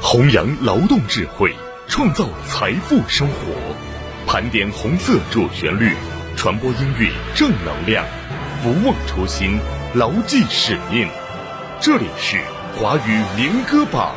弘扬劳动智慧，创造财富生活，盘点红色主旋律，传播音乐正能量，不忘初心，牢记使命。这里是华语民歌榜。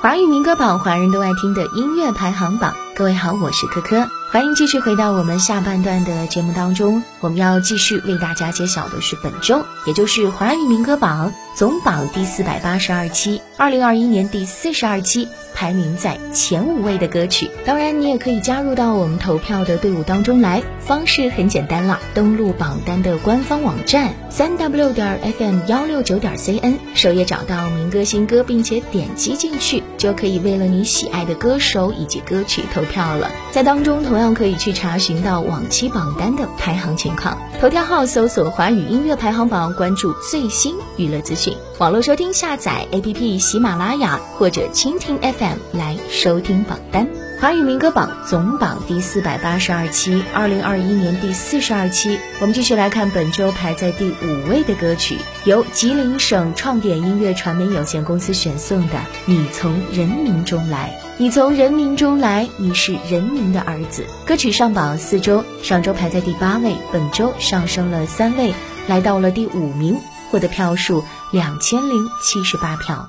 华语民歌榜，华人都爱听的音乐排行榜。各位好，我是珂珂，欢迎继续回到我们下半段的节目当中。我们要继续为大家揭晓的是本周，也就是华语民歌榜总榜第四百八十二期，二零二一年第四十二期。排名在前五位的歌曲，当然你也可以加入到我们投票的队伍当中来。方式很简单了，登录榜单的官方网站三 w 点 fm 幺六九点 cn，首页找到民歌新歌，并且点击进去，就可以为了你喜爱的歌手以及歌曲投票了。在当中同样可以去查询到往期榜单的排行情况。头条号搜索华语音乐排行榜，关注最新娱乐资讯。网络收听下载 APP 喜马拉雅或者蜻蜓 FM 来收听榜单。华语民歌榜总榜第四百八十二期，二零二一年第四十二期。我们继续来看本周排在第五位的歌曲，由吉林省创点音乐传媒有限公司选送的《你从人民中来》。你从人民中来，你是人民的儿子。歌曲上榜四周，上周排在第八位，本周上升了三位，来到了第五名。获得票数两千零七十八票。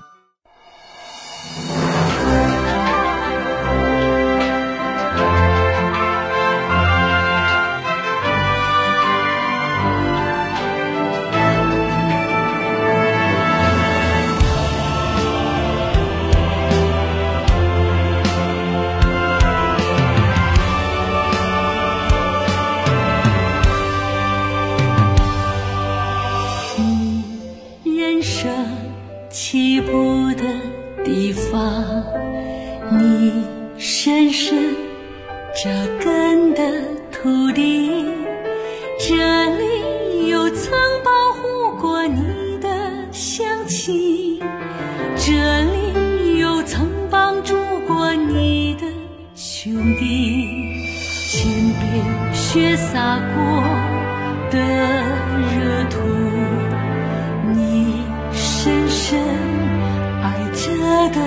爱这个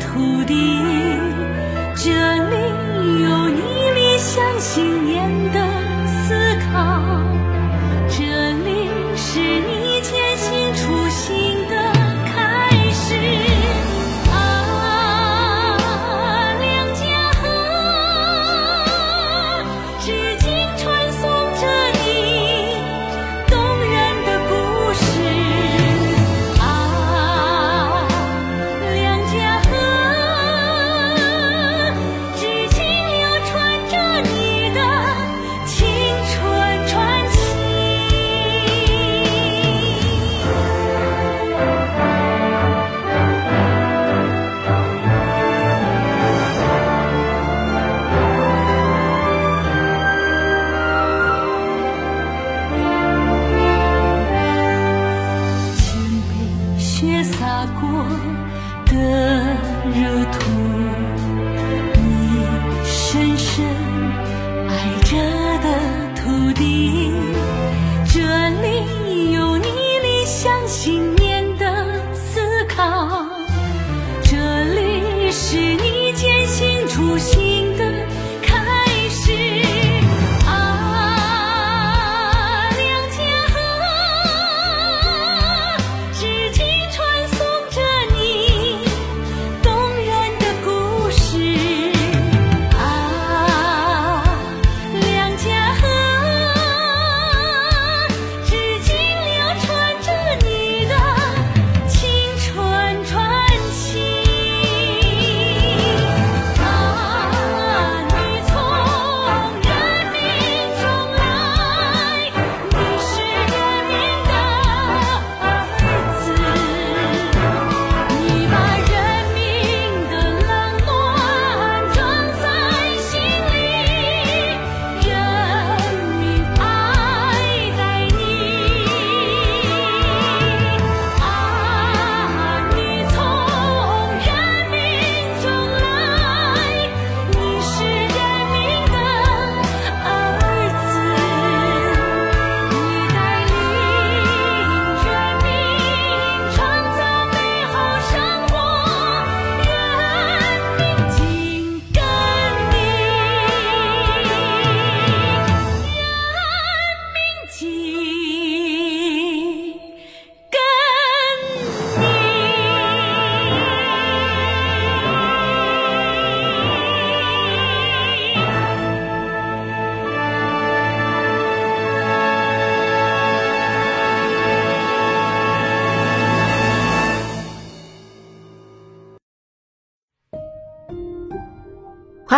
土地这里有你理想信念的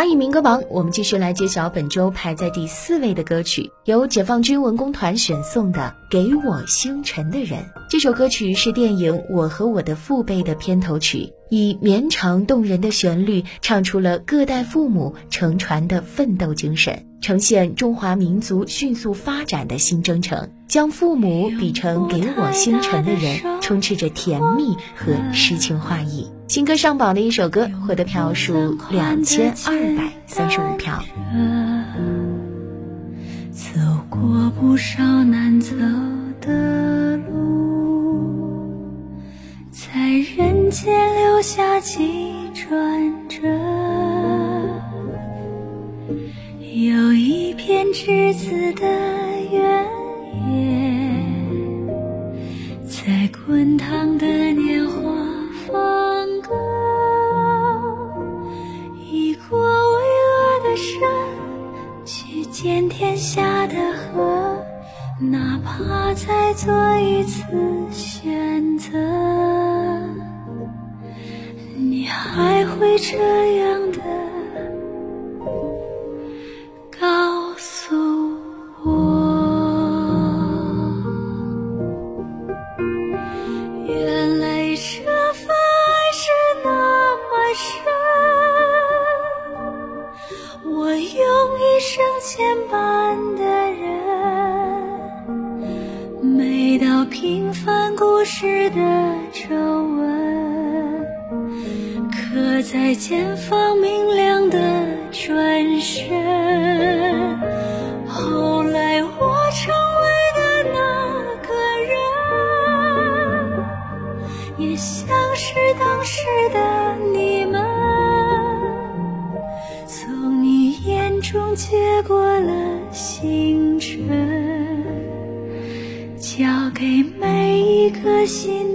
华语民歌榜，我们继续来揭晓本周排在第四位的歌曲，由解放军文工团选送的《给我星辰的人》。这首歌曲是电影《我和我的父辈》的片头曲，以绵长动人的旋律，唱出了各代父母承传的奋斗精神，呈现中华民族迅速发展的新征程，将父母比成给我星辰的人，充斥着甜蜜和诗情画意。新歌上榜的一首歌，获得票数两千二百三十五票。走过不少难走的路，在人间留下几转折，有一片栀子的怕再做一次选择，你还会这样的平凡故事的皱纹，刻在前方明亮的转身。后来我成为的那个人，也像是当时的你们。从你眼中接过可惜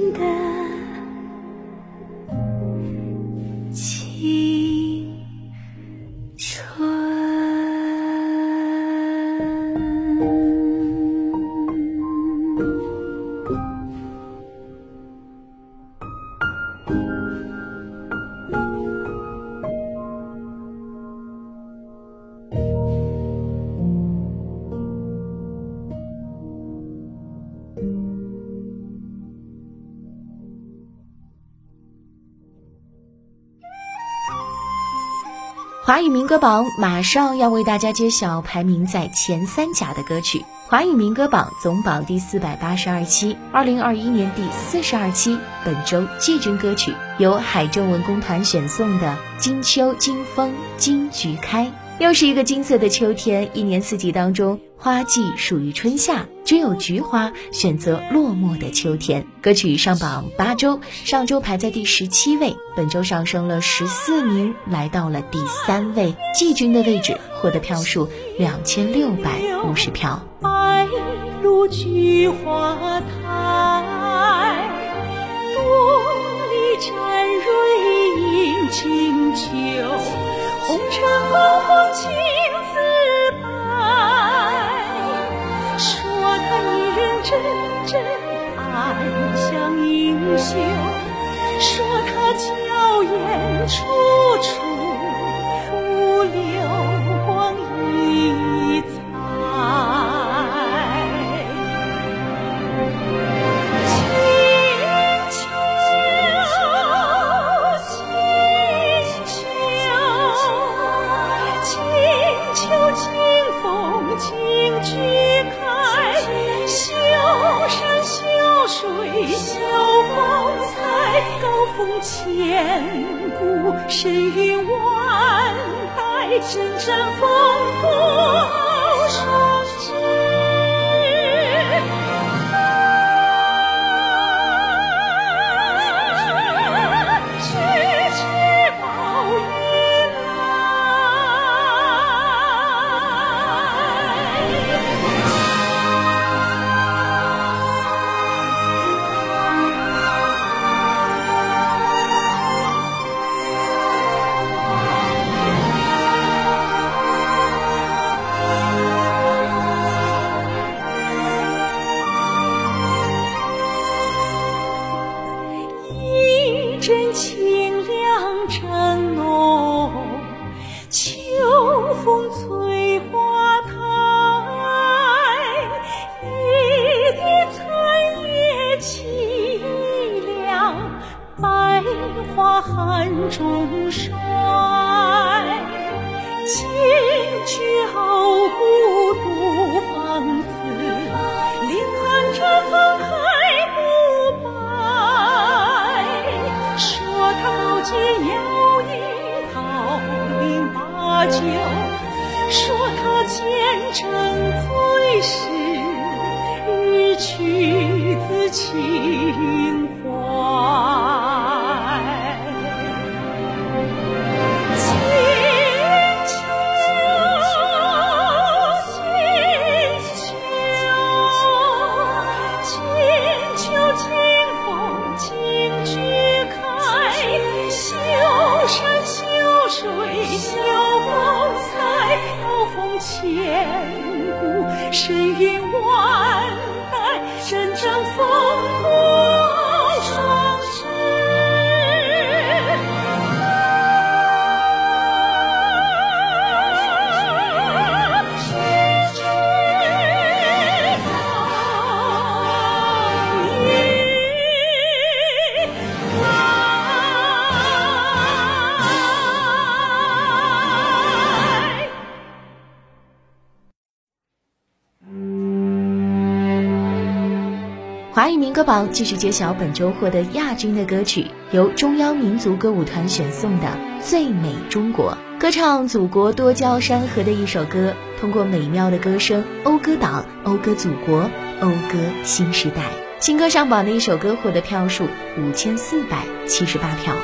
华语民歌榜马上要为大家揭晓排名在前三甲的歌曲。华语民歌榜总榜第四百八十二期，二零二一年第四十二期，本周季军歌曲由海政文工团选送的《金秋金风金菊开》。又是一个金色的秋天，一年四季当中，花季属于春夏，只有菊花选择落寞的秋天。歌曲上榜八周，上周排在第十七位，本周上升了十四名，来到了第三位，季军的位置，获得票数两千六百五十票。白露菊花台，多里沾蕊映金秋。红尘风风情阵阵暗香盈袖，说它娇艳楚楚如流千古神韵万代，阵阵烽火说他前程最是一曲子情怀。语民歌榜继续揭晓本周获得亚军的歌曲，由中央民族歌舞团选送的《最美中国》，歌唱祖国多娇山河的一首歌，通过美妙的歌声讴歌党、讴歌祖国、讴歌新时代。新歌上榜的一首歌获得票数五千四百七十八票。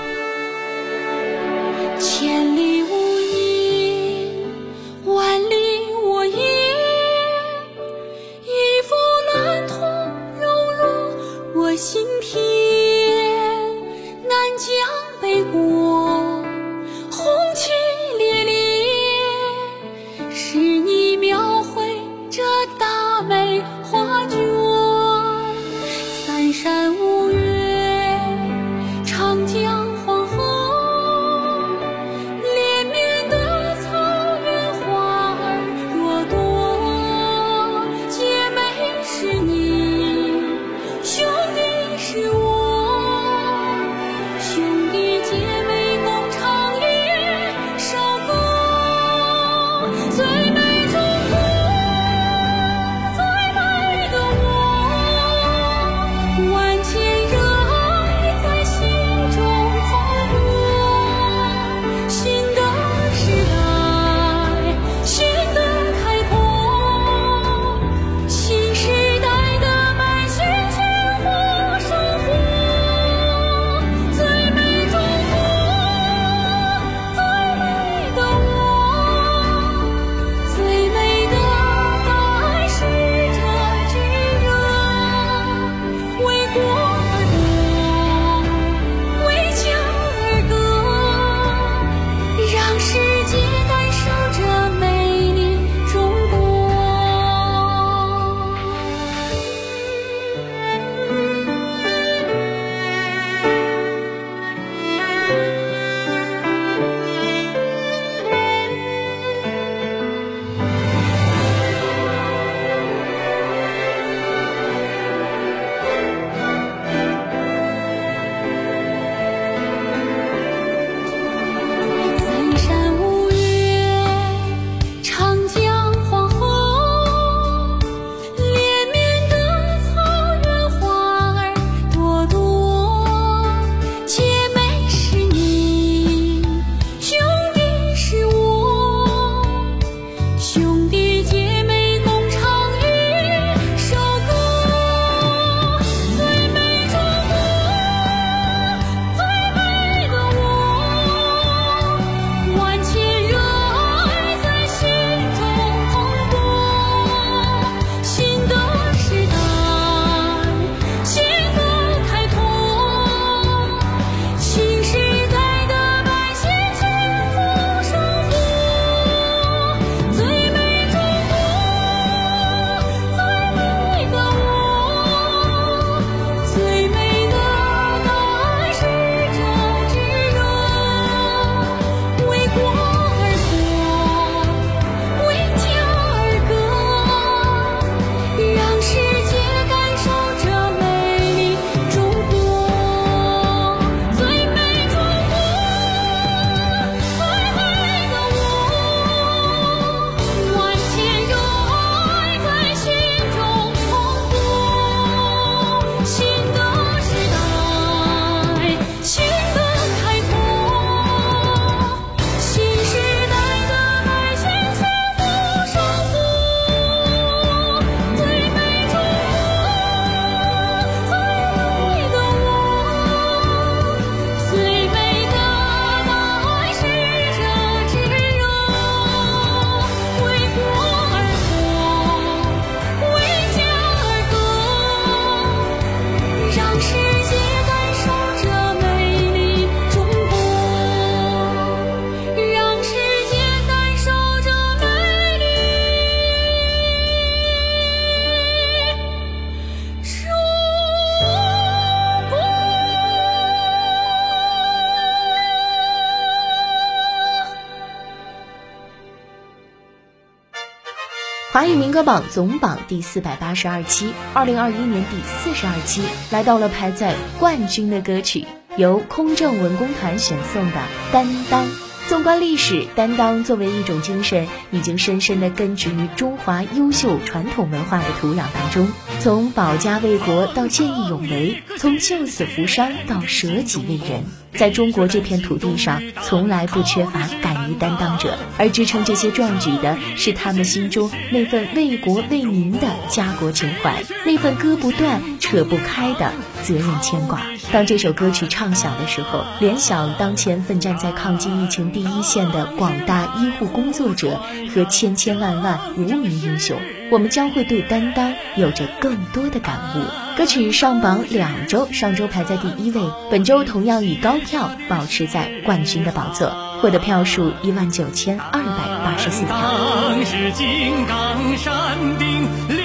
歌榜总榜第四百八十二期，二零二一年第四十二期，来到了排在冠军的歌曲，由空政文工团选送的《担当》。纵观历史，担当作为一种精神，已经深深地根植于中华优秀传统文化的土壤当中。从保家卫国到见义勇为，从救死扶伤到舍己为人，在中国这片土地上，从来不缺乏感于担当者。而支撑这些壮举的，是他们心中那份为国为民的家国情怀，那份割不断、扯不开的责任牵挂。当这首歌曲唱响的时候，联想当前奋战在抗击疫情第一线的广大医护工作者和千千万万无名英雄。我们将会对担当有着更多的感悟。歌曲上榜两周，上周排在第一位，本周同样以高票保持在冠军的宝座，获得票数一万九千二百八十四票。当是金刚山顶烈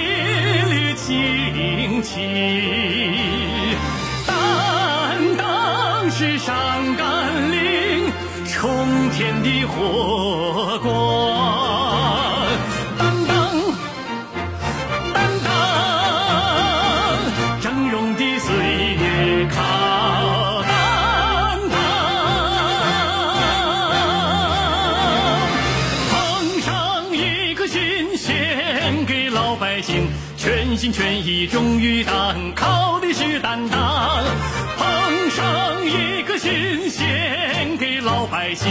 烈旌旗，担当是上甘岭冲天的火光。心全意忠于党，靠的是担当。捧上一颗心，献给老百姓。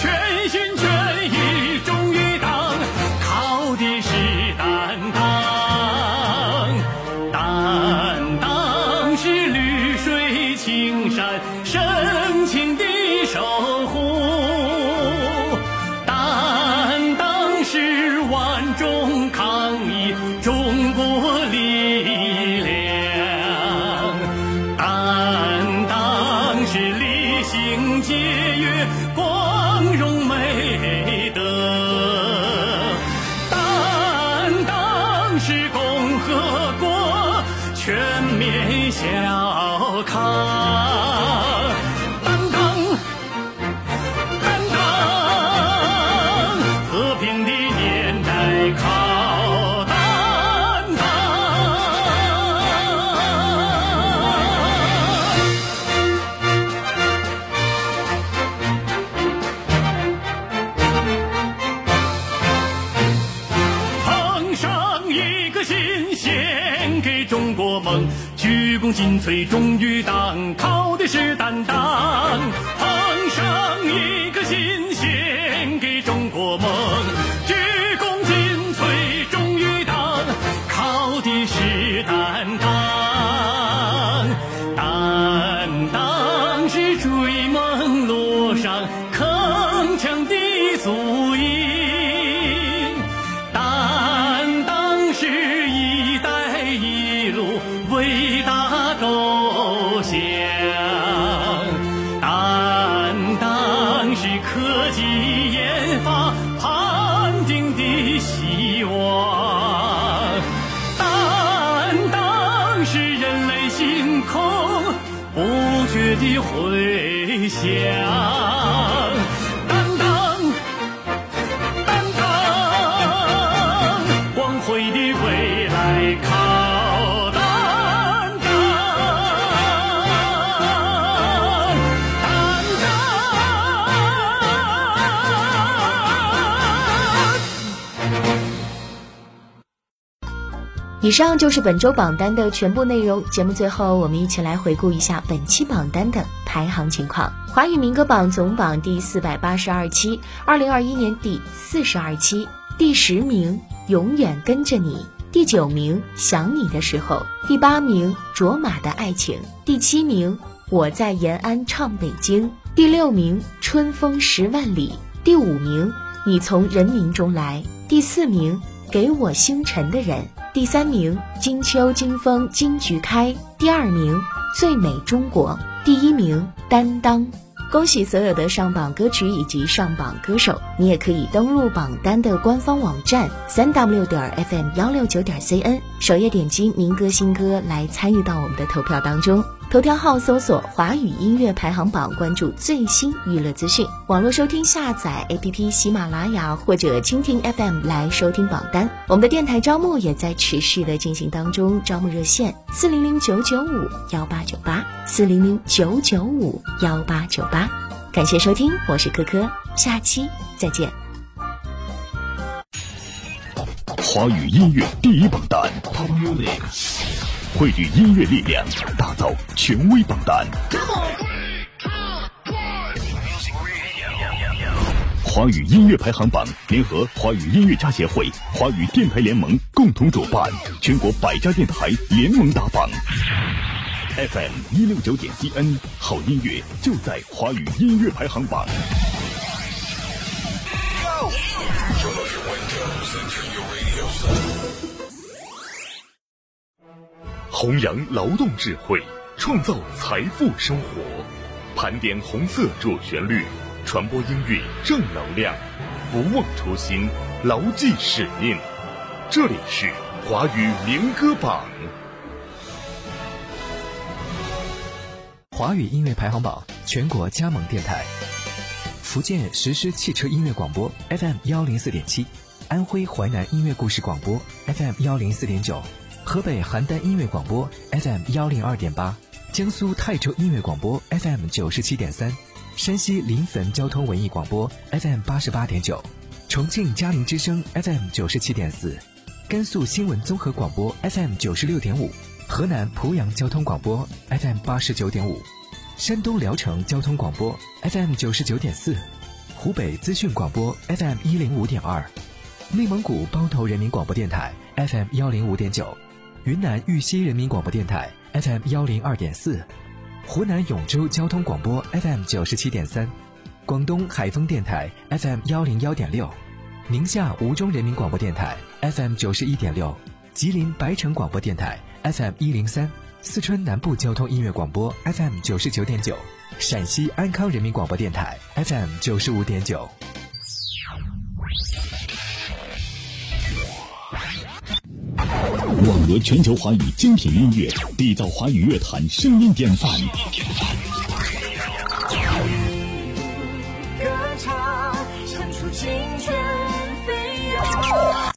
全心全意鞠躬尽瘁忠于党，靠的是担当。捧上一颗心，献给中国梦。不绝的回响。以上就是本周榜单的全部内容。节目最后，我们一起来回顾一下本期榜单的排行情况。华语民歌榜总榜第四百八十二期，二零二一年第四十二期，第十名《永远跟着你》，第九名《想你的时候》，第八名《卓玛的爱情》，第七名《我在延安唱北京》，第六名《春风十万里》，第五名《你从人民中来》，第四名《给我星辰的人》。第三名，金秋金风金菊开；第二名，最美中国；第一名，担当。恭喜所有的上榜歌曲以及上榜歌手！你也可以登录榜单的官方网站三 w 点 fm 幺六九点 cn，首页点击民歌新歌来参与到我们的投票当中。头条号搜索“华语音乐排行榜”，关注最新娱乐资讯。网络收听下载 APP 喜马拉雅或者蜻蜓 FM 来收听榜单。我们的电台招募也在持续的进行当中，招募热线四零零九九五幺八九八四零零九九五幺八九八。感谢收听，我是珂珂，下期再见。华语音乐第一榜单。汇聚音乐力量，打造权威榜单。华语音乐排行榜联合华语音乐家协会、华语电台联盟共同主办，全国百家电台联盟打榜。FM 一六九点七 N，好音乐就在华语音乐排行榜。Go. 弘扬劳动智慧，创造财富生活，盘点红色主旋律，传播音乐正能量，不忘初心，牢记使命。这里是华语民歌榜，华语音乐排行榜全国加盟电台：福建实施汽车音乐广播 FM 幺零四点七，安徽淮南音乐故事广播 FM 幺零四点九。河北邯郸音乐广播 FM 幺零二点八，江苏泰州音乐广播 FM 九十七点三，山西临汾交通文艺广播 FM 八十八点九，重庆嘉陵之声 FM 九十七点四，甘肃新闻综合广播 FM 九十六点五，河南濮阳交通广播 FM 八十九点五，山东聊城交通广播 FM 九十九点四，湖北资讯广播 FM 一零五点二，内蒙古包头人民广播电台 FM 幺零五点九。云南玉溪人民广播电台 FM 幺零二点四，湖南永州交通广播 FM 九十七点三，广东海丰电台 FM 幺零幺点六，宁夏吴忠人民广播电台 FM 九十一点六，吉林白城广播电台 FM 一零三，四川南部交通音乐广播 FM 九十九点九，陕西安康人民广播电台 FM 九十五点九。网罗全球华语精品音乐，缔造华语乐坛声音典范。